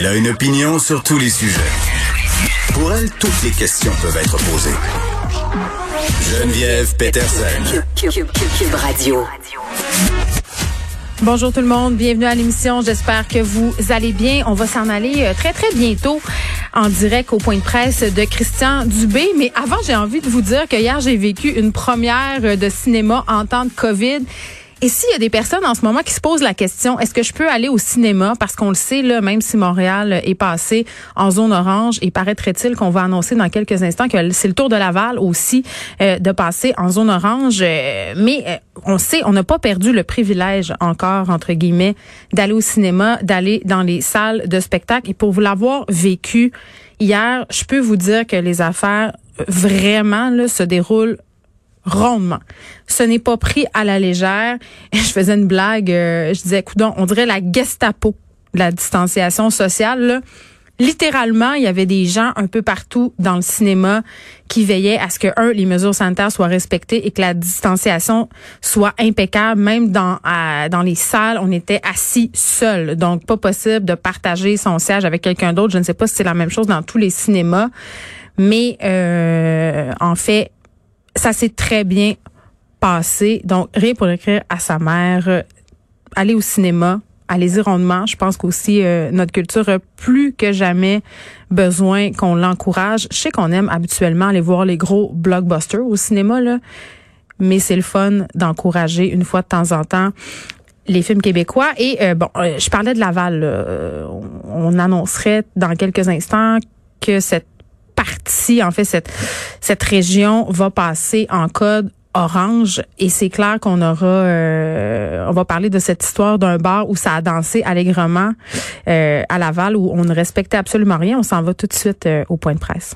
Elle a une opinion sur tous les sujets. Pour elle, toutes les questions peuvent être posées. Geneviève Peterson. Cube, Radio. Bonjour tout le monde, bienvenue à l'émission. J'espère que vous allez bien. On va s'en aller euh, très très bientôt en direct au point de presse de Christian Dubé. Mais avant, j'ai envie de vous dire que hier j'ai vécu une première de cinéma en temps de COVID. Et s'il y a des personnes en ce moment qui se posent la question, est-ce que je peux aller au cinéma? Parce qu'on le sait, là, même si Montréal est passé en zone orange, et paraîtrait-il qu'on va annoncer dans quelques instants que c'est le tour de Laval aussi euh, de passer en zone orange? Euh, mais euh, on sait, on n'a pas perdu le privilège encore, entre guillemets, d'aller au cinéma, d'aller dans les salles de spectacle. Et pour vous l'avoir vécu hier, je peux vous dire que les affaires vraiment là, se déroulent rondement. Ce n'est pas pris à la légère. Je faisais une blague, euh, je disais, écoute, on dirait la Gestapo la distanciation sociale. Littéralement, il y avait des gens un peu partout dans le cinéma qui veillaient à ce que, un, les mesures sanitaires soient respectées et que la distanciation soit impeccable. Même dans, dans les salles, on était assis seuls. Donc, pas possible de partager son siège avec quelqu'un d'autre. Je ne sais pas si c'est la même chose dans tous les cinémas. Mais euh, en fait, ça s'est très bien passé. Donc, rien pour écrire à sa mère. Euh, aller au cinéma, allez-y rondement. Je pense qu'aussi euh, notre culture a plus que jamais besoin qu'on l'encourage. Je sais qu'on aime habituellement aller voir les gros blockbusters au cinéma, là, mais c'est le fun d'encourager une fois de temps en temps les films québécois. Et euh, bon, je parlais de Laval. on annoncerait dans quelques instants que cette en fait, cette, cette région va passer en code orange. Et c'est clair qu'on aura euh, on va parler de cette histoire d'un bar où ça a dansé allègrement euh, à Laval où on ne respectait absolument rien. On s'en va tout de suite euh, au point de presse